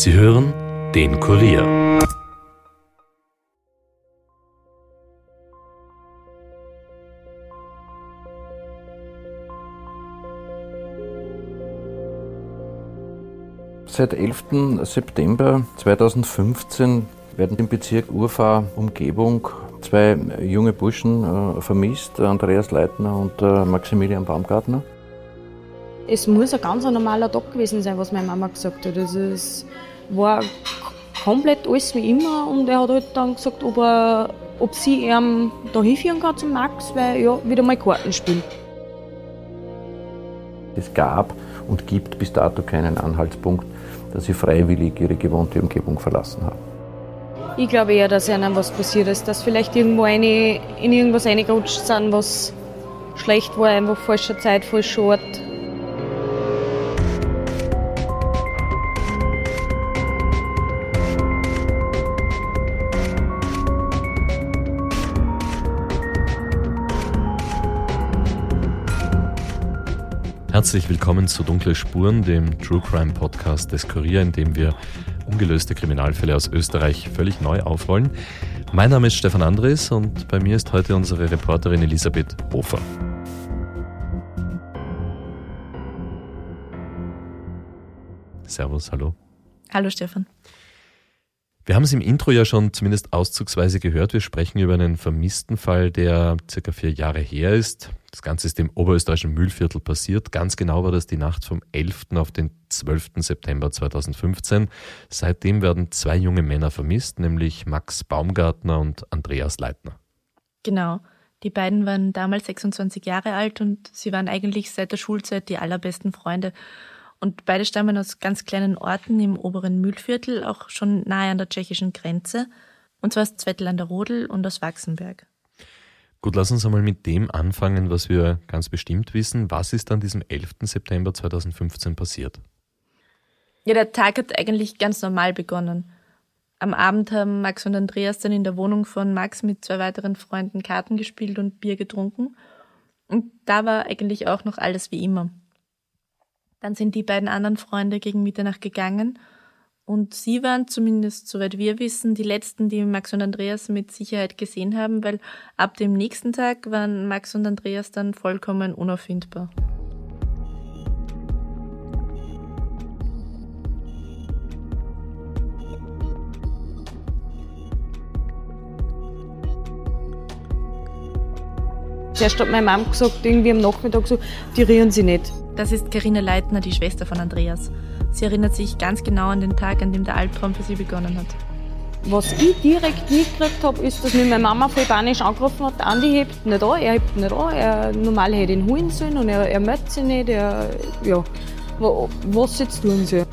Sie hören den Kurier. Seit 11. September 2015 werden im Bezirk Urfahr Umgebung zwei junge Burschen äh, vermisst, Andreas Leitner und äh, Maximilian Baumgartner. Es muss ein ganz normaler Tag gewesen sein, was meine Mama gesagt hat. Also es war komplett alles wie immer und er hat halt dann gesagt, ob, er, ob sie ihm da hinführen kann zum Max, weil ja wieder mal Karten spielt. Es gab und gibt bis dato keinen Anhaltspunkt, dass sie freiwillig ihre gewohnte Umgebung verlassen haben. Ich glaube eher, dass ihnen was passiert ist, dass vielleicht irgendwo eine, in irgendwas reingerutscht sind, was schlecht war, einfach falscher Zeit, falscher Ort. Herzlich willkommen zu Dunkle Spuren, dem True Crime Podcast des Kurier, in dem wir ungelöste Kriminalfälle aus Österreich völlig neu aufrollen. Mein Name ist Stefan Andres und bei mir ist heute unsere Reporterin Elisabeth Hofer. Servus, hallo. Hallo Stefan. Wir haben es im Intro ja schon zumindest auszugsweise gehört. Wir sprechen über einen vermissten Fall, der circa vier Jahre her ist. Das Ganze ist im oberösterreichischen Mühlviertel passiert. Ganz genau war das die Nacht vom 11. auf den 12. September 2015. Seitdem werden zwei junge Männer vermisst, nämlich Max Baumgartner und Andreas Leitner. Genau. Die beiden waren damals 26 Jahre alt und sie waren eigentlich seit der Schulzeit die allerbesten Freunde. Und beide stammen aus ganz kleinen Orten im oberen Mühlviertel, auch schon nahe an der tschechischen Grenze. Und zwar aus Zwettel an der Rodel und aus Wachsenberg. Gut, lass uns einmal mit dem anfangen, was wir ganz bestimmt wissen. Was ist an diesem 11. September 2015 passiert? Ja, der Tag hat eigentlich ganz normal begonnen. Am Abend haben Max und Andreas dann in der Wohnung von Max mit zwei weiteren Freunden Karten gespielt und Bier getrunken. Und da war eigentlich auch noch alles wie immer. Dann sind die beiden anderen Freunde gegen Mitternacht gegangen und sie waren zumindest, soweit wir wissen, die letzten, die Max und Andreas mit Sicherheit gesehen haben, weil ab dem nächsten Tag waren Max und Andreas dann vollkommen unauffindbar. Zuerst hat meine Mom gesagt, irgendwie am Nachmittag so, die rühren sie nicht. Das ist Karina Leitner, die Schwester von Andreas. Sie erinnert sich ganz genau an den Tag, an dem der Albtraum für sie begonnen hat. Was ich direkt mitgekriegt habe, ist, dass mich meine Mama voll panisch angerufen hat, Andi hebt nicht an, er hebt nicht an, er normal hätte ihn holen sollen und er, er möchte sich nicht, er, ja, was jetzt tun soll.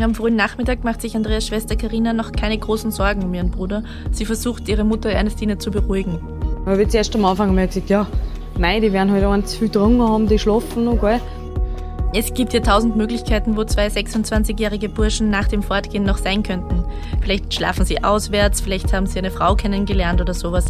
Am frühen Nachmittag macht sich Andreas Schwester Karina noch keine großen Sorgen um ihren Bruder. Sie versucht, ihre Mutter Ernestine zu beruhigen. Habe ich zuerst am Anfang gesagt, ja, nein, die werden halt auch zu viel getrunken haben, die schlafen noch, gell. Es gibt ja tausend Möglichkeiten, wo zwei 26-jährige Burschen nach dem Fortgehen noch sein könnten. Vielleicht schlafen sie auswärts, vielleicht haben sie eine Frau kennengelernt oder sowas.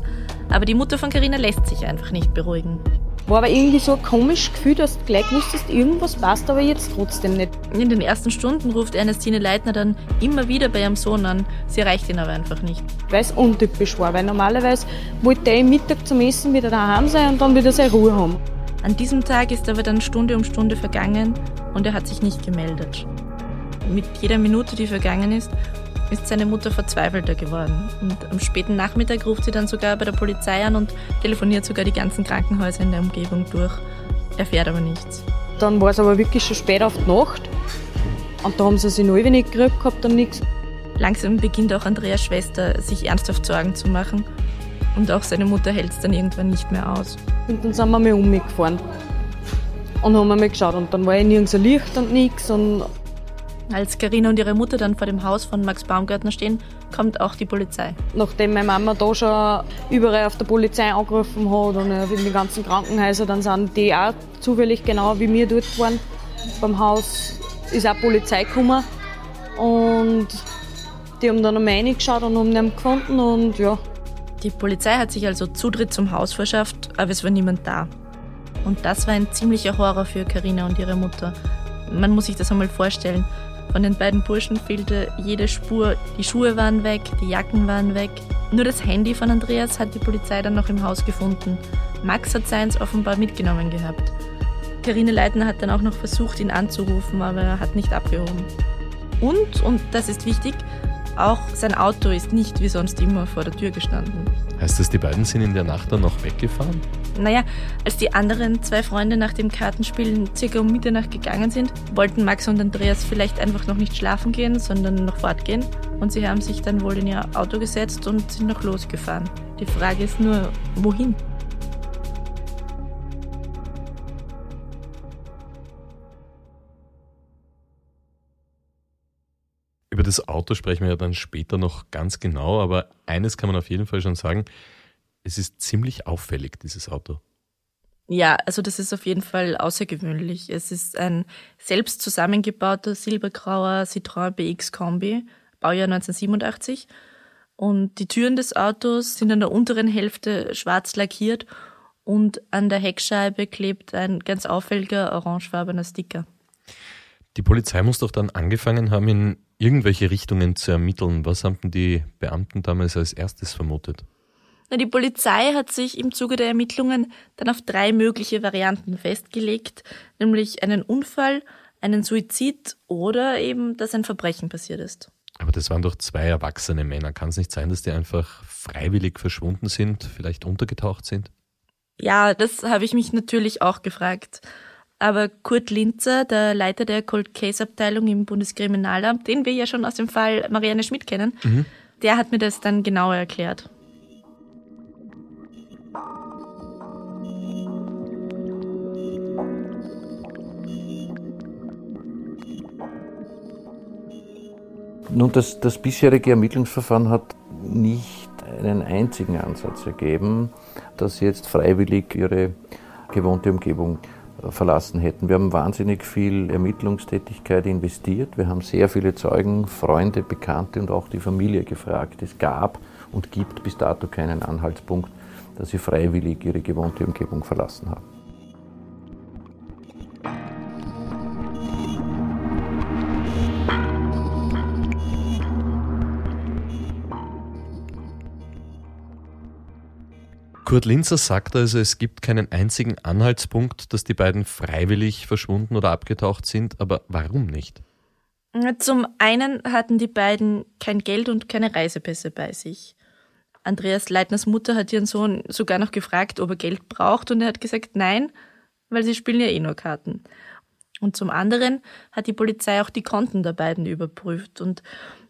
Aber die Mutter von Carina lässt sich einfach nicht beruhigen. War aber irgendwie so ein komisches Gefühl, dass du gleich wusstest, irgendwas passt aber jetzt trotzdem nicht. In den ersten Stunden ruft Ernestine Leitner dann immer wieder bei ihrem Sohn an. Sie erreicht ihn aber einfach nicht. Weil es untypisch war, weil normalerweise wollte er Mittag zum Essen wieder daheim sein und dann wieder seine Ruhe haben. An diesem Tag ist aber dann Stunde um Stunde vergangen und er hat sich nicht gemeldet. Mit jeder Minute, die vergangen ist, ist seine Mutter verzweifelter geworden. Und am späten Nachmittag ruft sie dann sogar bei der Polizei an und telefoniert sogar die ganzen Krankenhäuser in der Umgebung durch, erfährt aber nichts. Dann war es aber wirklich schon spät auf die Nacht und da haben sie sich neu wenig gekriegt gehabt und nichts. Langsam beginnt auch Andreas Schwester sich ernsthaft Sorgen zu machen und auch seine Mutter hält es dann irgendwann nicht mehr aus. Und dann sind wir mal um mich gefahren und haben mal geschaut. Und dann war ja nirgends ein Licht und nichts. Und als Karina und ihre Mutter dann vor dem Haus von Max Baumgartner stehen, kommt auch die Polizei. Nachdem meine Mama da schon überall auf der Polizei angerufen hat und in den ganzen Krankenhäusern, dann sind die auch zufällig genau wie wir dort waren. Beim Haus ist auch Polizei gekommen und die haben dann einmal reingeschaut und haben ihn gefunden und ja, die Polizei hat sich also Zutritt zum Haus verschafft, aber es war niemand da. Und das war ein ziemlicher Horror für Karina und ihre Mutter. Man muss sich das einmal vorstellen. Von den beiden Burschen fehlte jede Spur. Die Schuhe waren weg, die Jacken waren weg. Nur das Handy von Andreas hat die Polizei dann noch im Haus gefunden. Max hat seins offenbar mitgenommen gehabt. Karine Leitner hat dann auch noch versucht, ihn anzurufen, aber er hat nicht abgehoben. Und, und das ist wichtig, auch sein Auto ist nicht wie sonst immer vor der Tür gestanden. Heißt das, die beiden sind in der Nacht dann noch weggefahren? Naja, als die anderen zwei Freunde nach dem Kartenspielen circa um Mitternacht gegangen sind, wollten Max und Andreas vielleicht einfach noch nicht schlafen gehen, sondern noch fortgehen. Und sie haben sich dann wohl in ihr Auto gesetzt und sind noch losgefahren. Die Frage ist nur, wohin? Das Auto sprechen wir ja dann später noch ganz genau, aber eines kann man auf jeden Fall schon sagen, es ist ziemlich auffällig, dieses Auto. Ja, also das ist auf jeden Fall außergewöhnlich. Es ist ein selbst zusammengebauter silbergrauer Citroën BX Kombi, Baujahr 1987. Und die Türen des Autos sind an der unteren Hälfte schwarz lackiert und an der Heckscheibe klebt ein ganz auffälliger orangefarbener Sticker. Die Polizei muss doch dann angefangen haben, in irgendwelche Richtungen zu ermitteln. Was haben die Beamten damals als erstes vermutet? Die Polizei hat sich im Zuge der Ermittlungen dann auf drei mögliche Varianten festgelegt, nämlich einen Unfall, einen Suizid oder eben, dass ein Verbrechen passiert ist. Aber das waren doch zwei erwachsene Männer. Kann es nicht sein, dass die einfach freiwillig verschwunden sind, vielleicht untergetaucht sind? Ja, das habe ich mich natürlich auch gefragt. Aber Kurt Linzer, der Leiter der Cold Case Abteilung im Bundeskriminalamt, den wir ja schon aus dem Fall Marianne Schmidt kennen, mhm. der hat mir das dann genauer erklärt. Nun, das, das bisherige Ermittlungsverfahren hat nicht einen einzigen Ansatz ergeben, dass sie jetzt freiwillig ihre gewohnte Umgebung verlassen hätten. Wir haben wahnsinnig viel Ermittlungstätigkeit investiert. Wir haben sehr viele Zeugen, Freunde, Bekannte und auch die Familie gefragt. Es gab und gibt bis dato keinen Anhaltspunkt, dass sie freiwillig ihre gewohnte Umgebung verlassen haben. Kurt Linzer sagt also, es gibt keinen einzigen Anhaltspunkt, dass die beiden freiwillig verschwunden oder abgetaucht sind, aber warum nicht? Zum einen hatten die beiden kein Geld und keine Reisepässe bei sich. Andreas Leitners Mutter hat ihren Sohn sogar noch gefragt, ob er Geld braucht, und er hat gesagt nein, weil sie spielen ja eh nur Karten. Und zum anderen hat die Polizei auch die Konten der beiden überprüft und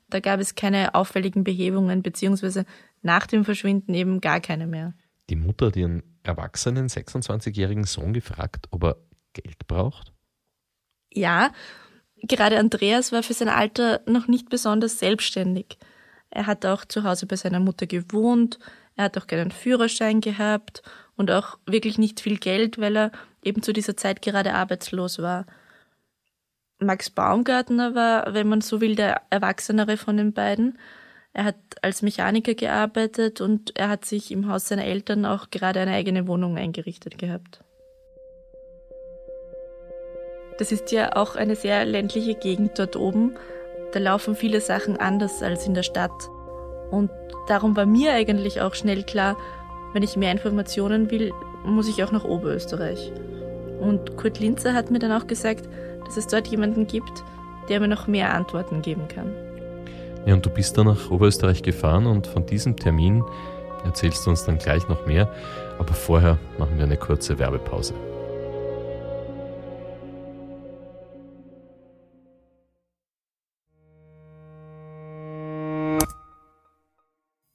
da gab es keine auffälligen Behebungen, beziehungsweise nach dem Verschwinden eben gar keine mehr. Die Mutter hat ihren erwachsenen 26-jährigen Sohn gefragt, ob er Geld braucht? Ja, gerade Andreas war für sein Alter noch nicht besonders selbstständig. Er hat auch zu Hause bei seiner Mutter gewohnt, er hat auch keinen Führerschein gehabt und auch wirklich nicht viel Geld, weil er eben zu dieser Zeit gerade arbeitslos war. Max Baumgartner war, wenn man so will, der Erwachsenere von den beiden. Er hat als Mechaniker gearbeitet und er hat sich im Haus seiner Eltern auch gerade eine eigene Wohnung eingerichtet gehabt. Das ist ja auch eine sehr ländliche Gegend dort oben. Da laufen viele Sachen anders als in der Stadt. Und darum war mir eigentlich auch schnell klar, wenn ich mehr Informationen will, muss ich auch nach Oberösterreich. Und Kurt Linzer hat mir dann auch gesagt, dass es dort jemanden gibt, der mir noch mehr Antworten geben kann. Ja, und du bist dann nach Oberösterreich gefahren und von diesem Termin erzählst du uns dann gleich noch mehr. Aber vorher machen wir eine kurze Werbepause.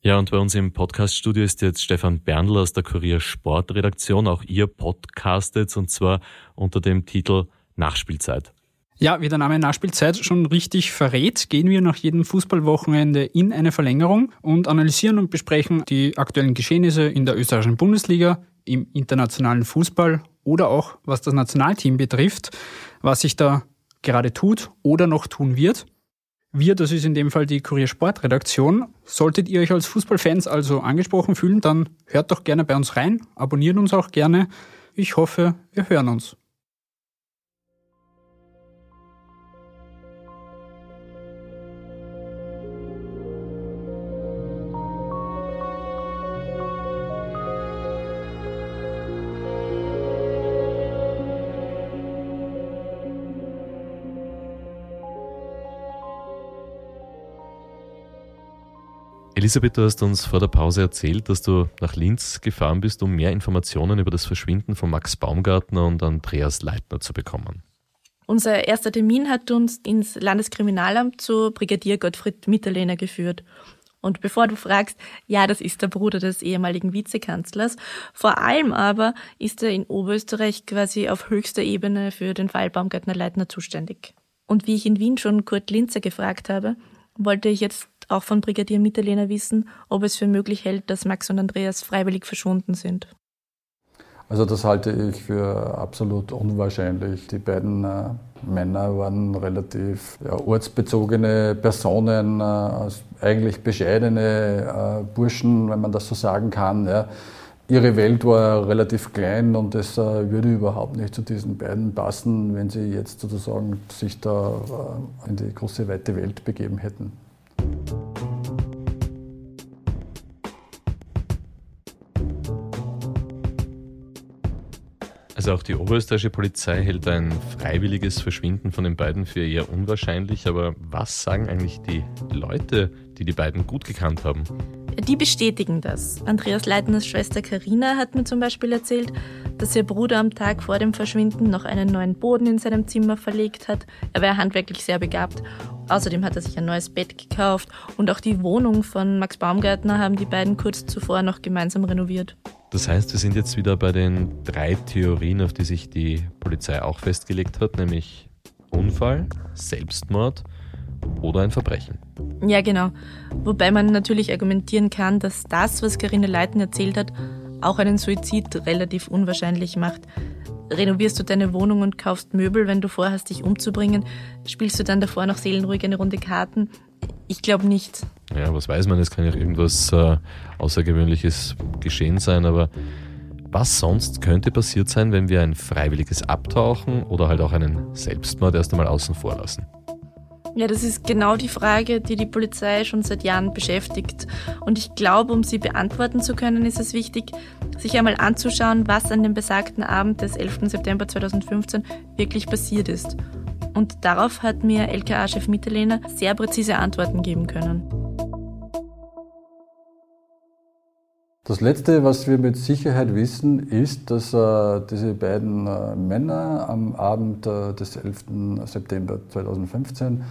Ja, und bei uns im Podcaststudio ist jetzt Stefan Berndl aus der Kurier Sportredaktion. Auch ihr podcastet und zwar unter dem Titel Nachspielzeit. Ja, wie der Name Nachspielzeit schon richtig verrät, gehen wir nach jedem Fußballwochenende in eine Verlängerung und analysieren und besprechen die aktuellen Geschehnisse in der österreichischen Bundesliga, im internationalen Fußball oder auch was das Nationalteam betrifft, was sich da gerade tut oder noch tun wird. Wir, das ist in dem Fall die Kurier Sportredaktion. Solltet ihr euch als Fußballfans also angesprochen fühlen, dann hört doch gerne bei uns rein, abonniert uns auch gerne. Ich hoffe, wir hören uns. Elisabeth, du hast uns vor der Pause erzählt, dass du nach Linz gefahren bist, um mehr Informationen über das Verschwinden von Max Baumgartner und Andreas Leitner zu bekommen. Unser erster Termin hat uns ins Landeskriminalamt zu Brigadier Gottfried Mitterlehner geführt. Und bevor du fragst, ja, das ist der Bruder des ehemaligen Vizekanzlers. Vor allem aber ist er in Oberösterreich quasi auf höchster Ebene für den Fall Baumgartner-Leitner zuständig. Und wie ich in Wien schon Kurt Linzer gefragt habe, wollte ich jetzt auch von Brigadier Mitterlehner wissen, ob es für möglich hält, dass Max und Andreas freiwillig verschwunden sind. Also das halte ich für absolut unwahrscheinlich. Die beiden äh, Männer waren relativ ja, ortsbezogene Personen, äh, eigentlich bescheidene äh, Burschen, wenn man das so sagen kann. Ja. Ihre Welt war relativ klein und es äh, würde überhaupt nicht zu diesen beiden passen, wenn sie jetzt sozusagen sich da äh, in die große weite Welt begeben hätten. Also auch die oberösterreichische Polizei hält ein freiwilliges Verschwinden von den beiden für eher unwahrscheinlich. Aber was sagen eigentlich die Leute, die die beiden gut gekannt haben? Die bestätigen das. Andreas Leitners Schwester Karina hat mir zum Beispiel erzählt, dass ihr Bruder am Tag vor dem Verschwinden noch einen neuen Boden in seinem Zimmer verlegt hat. Er wäre handwerklich sehr begabt. Außerdem hat er sich ein neues Bett gekauft und auch die Wohnung von Max Baumgartner haben die beiden kurz zuvor noch gemeinsam renoviert. Das heißt, wir sind jetzt wieder bei den drei Theorien, auf die sich die Polizei auch festgelegt hat, nämlich Unfall, Selbstmord oder ein Verbrechen. Ja, genau. Wobei man natürlich argumentieren kann, dass das, was Karine Leiten erzählt hat, auch einen Suizid relativ unwahrscheinlich macht. Renovierst du deine Wohnung und kaufst Möbel, wenn du vorhast, dich umzubringen? Spielst du dann davor noch seelenruhig eine Runde Karten? Ich glaube nicht. Ja, was weiß man, es kann ja irgendwas äh, Außergewöhnliches geschehen sein, aber was sonst könnte passiert sein, wenn wir ein freiwilliges Abtauchen oder halt auch einen Selbstmord erst einmal außen vor lassen? Ja, das ist genau die Frage, die die Polizei schon seit Jahren beschäftigt. Und ich glaube, um sie beantworten zu können, ist es wichtig, sich einmal anzuschauen, was an dem besagten Abend des 11. September 2015 wirklich passiert ist. Und darauf hat mir LKA-Chef Mitterlehner sehr präzise Antworten geben können. Das Letzte, was wir mit Sicherheit wissen, ist, dass äh, diese beiden äh, Männer am Abend äh, des 11. September 2015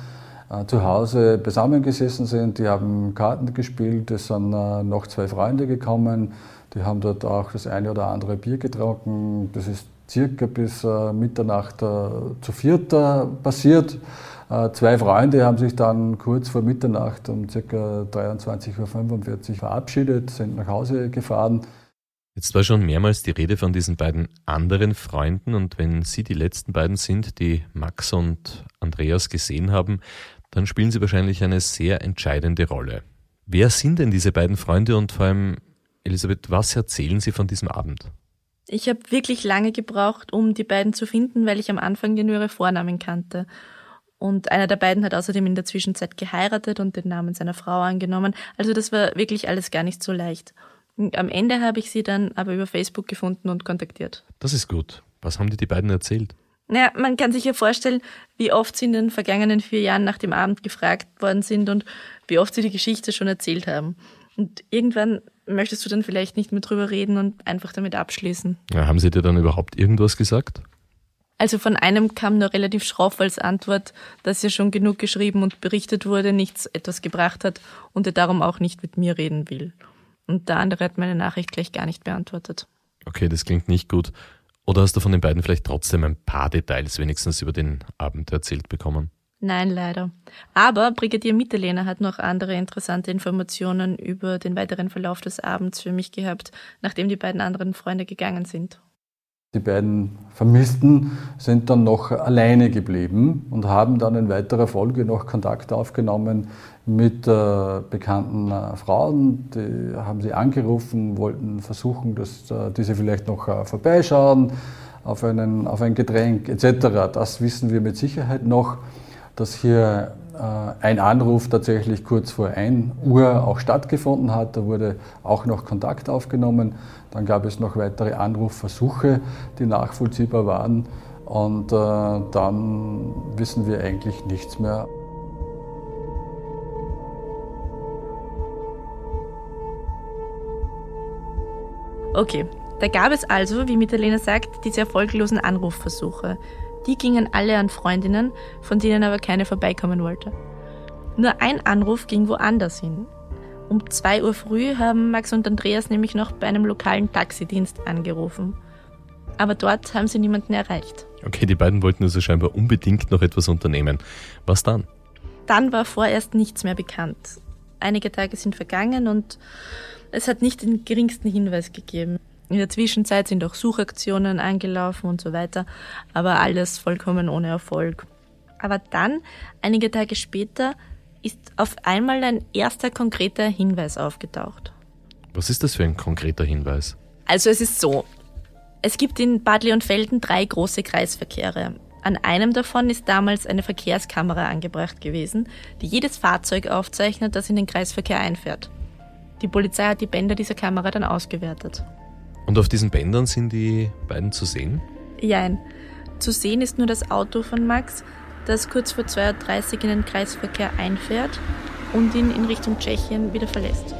äh, zu Hause zusammengesessen sind. Die haben Karten gespielt, es sind äh, noch zwei Freunde gekommen, die haben dort auch das eine oder andere Bier getrunken. Das ist circa bis äh, Mitternacht zu viert passiert. Zwei Freunde haben sich dann kurz vor Mitternacht um ca. 23.45 Uhr verabschiedet, sind nach Hause gefahren. Jetzt war schon mehrmals die Rede von diesen beiden anderen Freunden und wenn Sie die letzten beiden sind, die Max und Andreas gesehen haben, dann spielen sie wahrscheinlich eine sehr entscheidende Rolle. Wer sind denn diese beiden Freunde und vor allem, Elisabeth, was erzählen sie von diesem Abend? Ich habe wirklich lange gebraucht, um die beiden zu finden, weil ich am Anfang nur ihre Vornamen kannte. Und einer der beiden hat außerdem in der Zwischenzeit geheiratet und den Namen seiner Frau angenommen. Also das war wirklich alles gar nicht so leicht. am Ende habe ich sie dann aber über Facebook gefunden und kontaktiert. Das ist gut. Was haben dir die beiden erzählt? Naja, man kann sich ja vorstellen, wie oft sie in den vergangenen vier Jahren nach dem Abend gefragt worden sind und wie oft sie die Geschichte schon erzählt haben. Und irgendwann möchtest du dann vielleicht nicht mehr drüber reden und einfach damit abschließen. Ja, haben sie dir dann überhaupt irgendwas gesagt? Also von einem kam nur relativ schroff als Antwort, dass ja schon genug geschrieben und berichtet wurde, nichts etwas gebracht hat und er darum auch nicht mit mir reden will. Und der andere hat meine Nachricht gleich gar nicht beantwortet. Okay, das klingt nicht gut. Oder hast du von den beiden vielleicht trotzdem ein paar Details wenigstens über den Abend erzählt bekommen? Nein, leider. Aber Brigadier Mitterlehner hat noch andere interessante Informationen über den weiteren Verlauf des Abends für mich gehabt, nachdem die beiden anderen Freunde gegangen sind. Die beiden Vermissten sind dann noch alleine geblieben und haben dann in weiterer Folge noch Kontakt aufgenommen mit äh, bekannten äh, Frauen. Die haben sie angerufen, wollten versuchen, dass äh, diese vielleicht noch äh, vorbeischauen auf, einen, auf ein Getränk etc. Das wissen wir mit Sicherheit noch, dass hier äh, ein Anruf tatsächlich kurz vor 1 Uhr auch stattgefunden hat. Da wurde auch noch Kontakt aufgenommen. Dann gab es noch weitere Anrufversuche, die nachvollziehbar waren. Und äh, dann wissen wir eigentlich nichts mehr. Okay, da gab es also, wie Mitalena sagt, diese erfolglosen Anrufversuche. Die gingen alle an Freundinnen, von denen aber keine vorbeikommen wollte. Nur ein Anruf ging woanders hin. Um 2 Uhr früh haben Max und Andreas nämlich noch bei einem lokalen Taxidienst angerufen. Aber dort haben sie niemanden erreicht. Okay, die beiden wollten also scheinbar unbedingt noch etwas unternehmen. Was dann? Dann war vorerst nichts mehr bekannt. Einige Tage sind vergangen und es hat nicht den geringsten Hinweis gegeben. In der Zwischenzeit sind auch Suchaktionen angelaufen und so weiter, aber alles vollkommen ohne Erfolg. Aber dann, einige Tage später, ist auf einmal ein erster konkreter Hinweis aufgetaucht. Was ist das für ein konkreter Hinweis? Also es ist so. Es gibt in Bad Leonfelden drei große Kreisverkehre. An einem davon ist damals eine Verkehrskamera angebracht gewesen, die jedes Fahrzeug aufzeichnet, das in den Kreisverkehr einfährt. Die Polizei hat die Bänder dieser Kamera dann ausgewertet. Und auf diesen Bändern sind die beiden zu sehen? Jein. Zu sehen ist nur das Auto von Max, das kurz vor 2.30 Uhr in den Kreisverkehr einfährt und ihn in Richtung Tschechien wieder verlässt.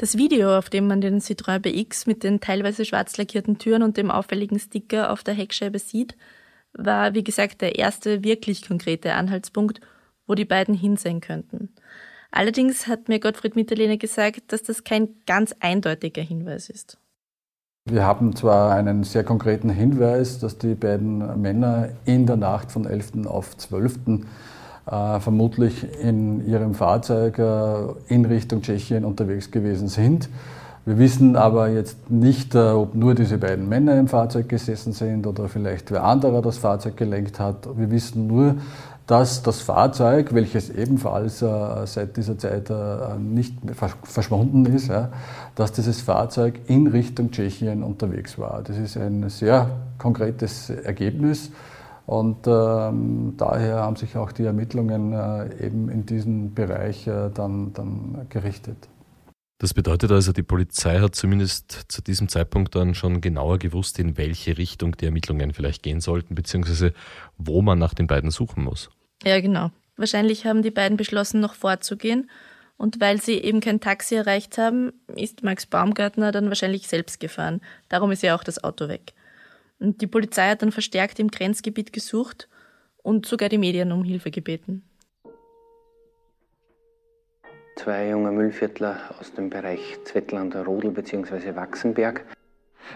Das Video, auf dem man den Citroën BX mit den teilweise schwarz lackierten Türen und dem auffälligen Sticker auf der Heckscheibe sieht, war, wie gesagt, der erste wirklich konkrete Anhaltspunkt, wo die beiden hinsehen könnten. Allerdings hat mir Gottfried Mitterlehner gesagt, dass das kein ganz eindeutiger Hinweis ist. Wir haben zwar einen sehr konkreten Hinweis, dass die beiden Männer in der Nacht von 11. auf 12 äh, vermutlich in ihrem Fahrzeug äh, in Richtung Tschechien unterwegs gewesen sind. Wir wissen aber jetzt nicht, äh, ob nur diese beiden Männer im Fahrzeug gesessen sind oder vielleicht wer anderer das Fahrzeug gelenkt hat. Wir wissen nur, dass das Fahrzeug, welches ebenfalls äh, seit dieser Zeit äh, nicht verschwunden ist, dass dieses Fahrzeug in Richtung Tschechien unterwegs war. Das ist ein sehr konkretes Ergebnis. Und ähm, daher haben sich auch die Ermittlungen äh, eben in diesem Bereich äh, dann, dann gerichtet. Das bedeutet also, die Polizei hat zumindest zu diesem Zeitpunkt dann schon genauer gewusst, in welche Richtung die Ermittlungen vielleicht gehen sollten, beziehungsweise wo man nach den beiden suchen muss. Ja, genau. Wahrscheinlich haben die beiden beschlossen, noch vorzugehen. Und weil sie eben kein Taxi erreicht haben, ist Max Baumgartner dann wahrscheinlich selbst gefahren. Darum ist ja auch das Auto weg. Und die Polizei hat dann verstärkt im Grenzgebiet gesucht und sogar die Medien um Hilfe gebeten. Zwei junge Müllviertler aus dem Bereich Zwettlander Rodel bzw. Wachsenberg.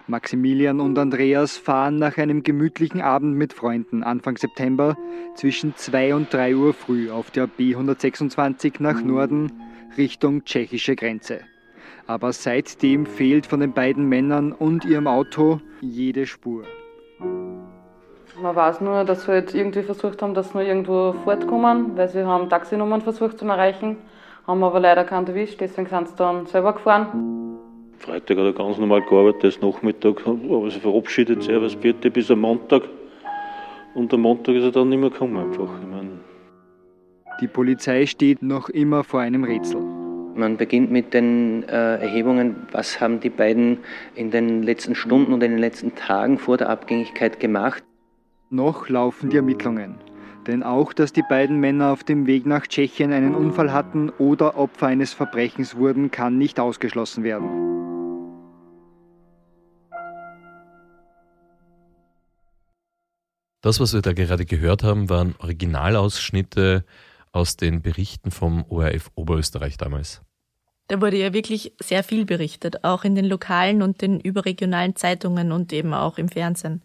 Maximilian und Andreas fahren nach einem gemütlichen Abend mit Freunden Anfang September zwischen 2 und 3 Uhr früh auf der B126 nach Norden Richtung tschechische Grenze aber seitdem fehlt von den beiden Männern und ihrem Auto jede Spur. Man weiß nur, dass sie halt irgendwie versucht haben, dass sie nur irgendwo fortkommen, weil sie haben Taxinummern versucht zu erreichen, haben aber leider keinen erwischt, deswegen sind sie dann selber gefahren. Freitag hat er ganz normal gearbeitet, Nachmittag aber sie verabschiedet sich, was bitte bis am Montag. Und am Montag ist er dann nicht mehr gekommen einfach. Ich mein Die Polizei steht noch immer vor einem Rätsel. Man beginnt mit den äh, Erhebungen, was haben die beiden in den letzten Stunden und in den letzten Tagen vor der Abgängigkeit gemacht. Noch laufen die Ermittlungen. Denn auch, dass die beiden Männer auf dem Weg nach Tschechien einen Unfall hatten oder Opfer eines Verbrechens wurden, kann nicht ausgeschlossen werden. Das, was wir da gerade gehört haben, waren Originalausschnitte aus den Berichten vom ORF Oberösterreich damals. Da wurde ja wirklich sehr viel berichtet, auch in den lokalen und den überregionalen Zeitungen und eben auch im Fernsehen.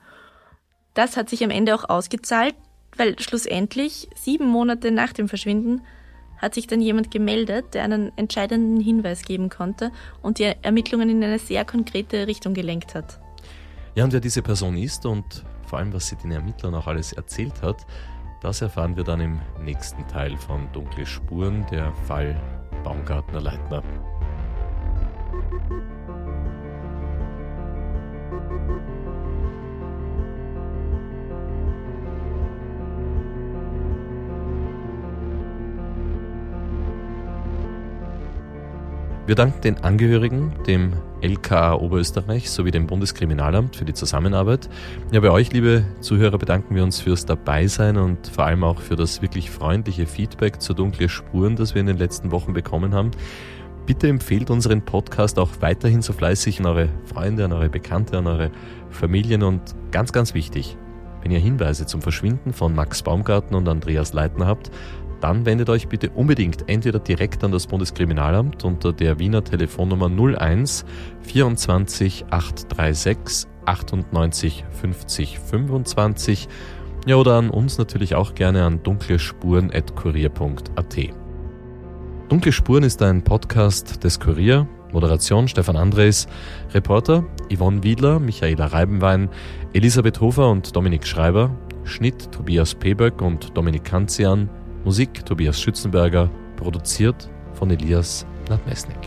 Das hat sich am Ende auch ausgezahlt, weil schlussendlich, sieben Monate nach dem Verschwinden, hat sich dann jemand gemeldet, der einen entscheidenden Hinweis geben konnte und die Ermittlungen in eine sehr konkrete Richtung gelenkt hat. Ja, und wer diese Person ist und vor allem, was sie den Ermittlern auch alles erzählt hat, Das erfahren wir dann im nächsten Teil von Dunkle Spuren, der Fall Baumgartner Leitner. Wir danken den Angehörigen, dem LKA Oberösterreich sowie dem Bundeskriminalamt für die Zusammenarbeit. Ja, bei euch, liebe Zuhörer, bedanken wir uns fürs Dabeisein und vor allem auch für das wirklich freundliche Feedback zu dunkle Spuren, das wir in den letzten Wochen bekommen haben. Bitte empfehlt unseren Podcast auch weiterhin so fleißig an eure Freunde, an eure Bekannte, an eure Familien und ganz, ganz wichtig, wenn ihr Hinweise zum Verschwinden von Max Baumgarten und Andreas Leitner habt, dann wendet euch bitte unbedingt entweder direkt an das Bundeskriminalamt unter der Wiener Telefonnummer 01 24 836 98 50 25 ja, oder an uns natürlich auch gerne an dunklespuren.kurier.at. Dunkle Spuren ist ein Podcast des Kurier. Moderation Stefan Andres, Reporter Yvonne Wiedler, Michaela Reibenwein, Elisabeth Hofer und Dominik Schreiber, Schnitt Tobias Peböck und Dominik Kanzian, Musik Tobias Schützenberger, produziert von Elias Nadmesnik.